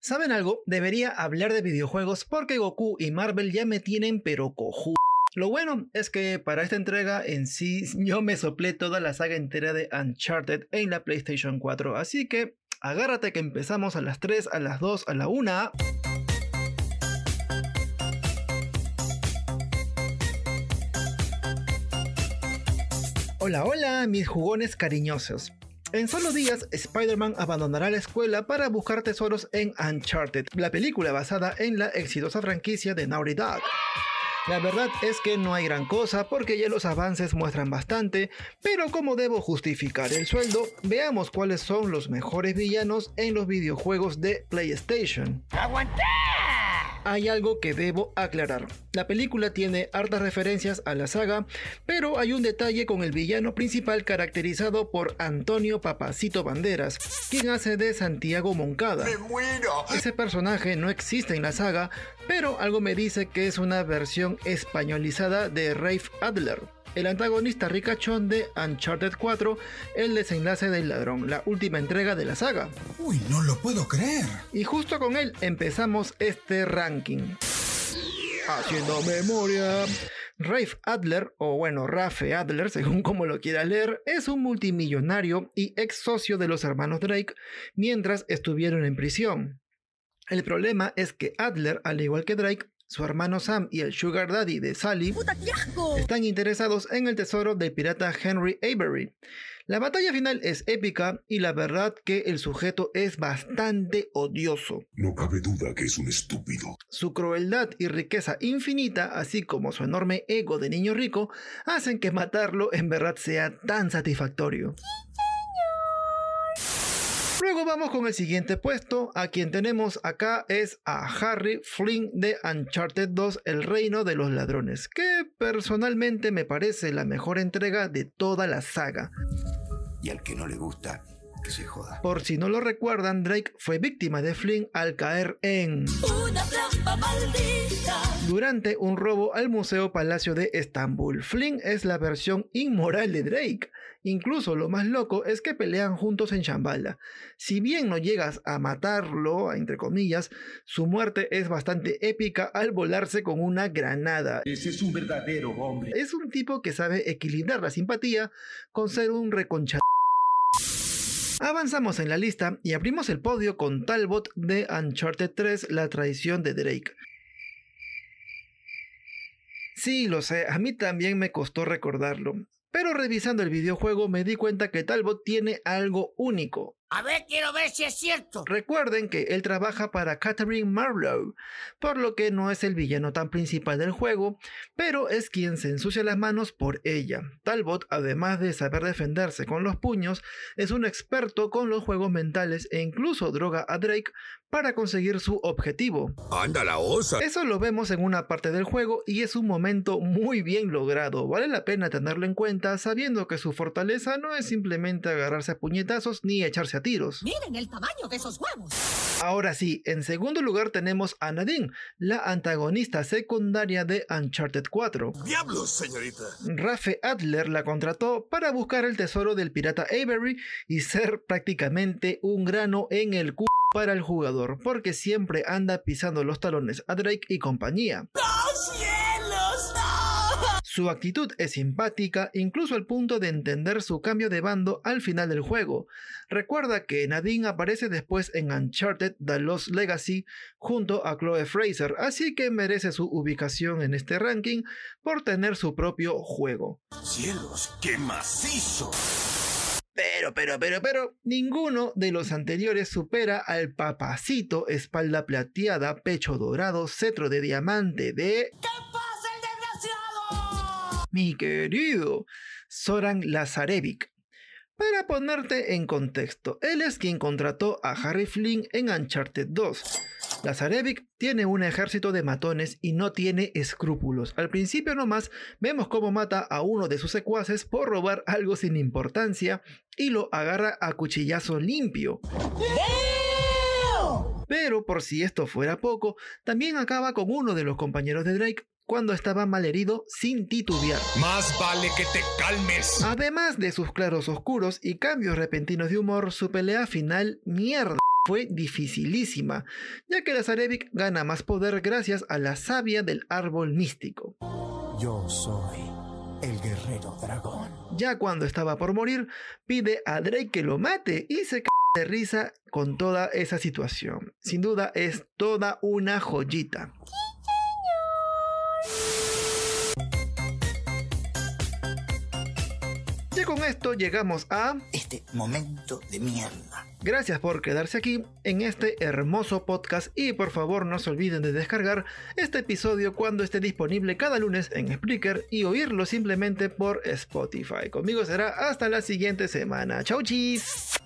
¿Saben algo? Debería hablar de videojuegos porque Goku y Marvel ya me tienen pero cojú. Lo bueno es que para esta entrega en sí yo me soplé toda la saga entera de Uncharted en la PlayStation 4, así que agárrate que empezamos a las 3, a las 2, a la 1. Hola, hola, mis jugones cariñosos. En solo días, Spider-Man abandonará la escuela para buscar tesoros en Uncharted, la película basada en la exitosa franquicia de Naughty Dog. La verdad es que no hay gran cosa porque ya los avances muestran bastante, pero como debo justificar el sueldo, veamos cuáles son los mejores villanos en los videojuegos de PlayStation. ¡Aguantar! Hay algo que debo aclarar. La película tiene hartas referencias a la saga, pero hay un detalle con el villano principal caracterizado por Antonio Papacito Banderas, quien hace de Santiago Moncada. ¡Me muero! Ese personaje no existe en la saga, pero algo me dice que es una versión españolizada de Rafe Adler el antagonista ricachón de Uncharted 4, el desenlace del ladrón, la última entrega de la saga. Uy, no lo puedo creer. Y justo con él empezamos este ranking. Haciendo memoria. Rafe Adler, o bueno, Rafe Adler, según como lo quiera leer, es un multimillonario y ex socio de los hermanos Drake mientras estuvieron en prisión. El problema es que Adler, al igual que Drake, su hermano Sam y el Sugar Daddy de Sally están interesados en el tesoro del pirata Henry Avery. La batalla final es épica y la verdad que el sujeto es bastante odioso. No cabe duda que es un estúpido. Su crueldad y riqueza infinita, así como su enorme ego de niño rico, hacen que matarlo en verdad sea tan satisfactorio. Vamos con el siguiente puesto. A quien tenemos acá es a Harry Flynn de Uncharted 2, El Reino de los Ladrones, que personalmente me parece la mejor entrega de toda la saga. Y al que no le gusta, que se joda. Por si no lo recuerdan, Drake fue víctima de Flynn al caer en... Una trampa maldita. Durante un robo al Museo Palacio de Estambul. Flynn es la versión inmoral de Drake. Incluso lo más loco es que pelean juntos en Shambhala. Si bien no llegas a matarlo, entre comillas, su muerte es bastante épica al volarse con una granada. Ese es un verdadero hombre. Es un tipo que sabe equilibrar la simpatía con ser un reconcha. Avanzamos en la lista y abrimos el podio con Talbot de Uncharted 3, La traición de Drake. Sí, lo sé, a mí también me costó recordarlo. Pero revisando el videojuego me di cuenta que Talbot tiene algo único. A ver, quiero ver si es cierto. Recuerden que él trabaja para Catherine Marlowe, por lo que no es el villano tan principal del juego, pero es quien se ensucia las manos por ella. Talbot, además de saber defenderse con los puños, es un experto con los juegos mentales e incluso droga a Drake para conseguir su objetivo. ¡Anda la osa! Eso lo vemos en una parte del juego y es un momento muy bien logrado. Vale la pena tenerlo en cuenta sabiendo que su fortaleza no es simplemente agarrarse a puñetazos ni echarse tiros. Miren el tamaño de esos huevos. Ahora sí, en segundo lugar tenemos a Nadine, la antagonista secundaria de Uncharted 4. ¡Diablos, señorita! Rafe Adler la contrató para buscar el tesoro del pirata Avery y ser prácticamente un grano en el culo para el jugador, porque siempre anda pisando los talones a Drake y compañía. Su actitud es simpática, incluso al punto de entender su cambio de bando al final del juego. Recuerda que Nadine aparece después en Uncharted The Lost Legacy junto a Chloe Fraser, así que merece su ubicación en este ranking por tener su propio juego. ¡Cielos, qué macizo! Pero, pero, pero, pero, ninguno de los anteriores supera al papacito, espalda plateada, pecho dorado, cetro de diamante de mi querido Soran Lazarevic. Para ponerte en contexto, él es quien contrató a Harry Flynn en Uncharted 2. Lazarevic tiene un ejército de matones y no tiene escrúpulos. Al principio nomás vemos cómo mata a uno de sus secuaces por robar algo sin importancia y lo agarra a cuchillazo limpio. Pero por si esto fuera poco, también acaba con uno de los compañeros de Drake cuando estaba malherido sin titubear. Más vale que te calmes. Además de sus claros oscuros y cambios repentinos de humor, su pelea final, mierda, fue dificilísima, ya que Lazarevic gana más poder gracias a la savia del árbol místico. Yo soy el guerrero dragón. Ya cuando estaba por morir, pide a Drake que lo mate y se cae de risa con toda esa situación. Sin duda es toda una joyita. Y con esto llegamos a... Este momento de mierda. Gracias por quedarse aquí en este hermoso podcast y por favor no se olviden de descargar este episodio cuando esté disponible cada lunes en Spreaker y oírlo simplemente por Spotify. Conmigo será hasta la siguiente semana. Chau chis.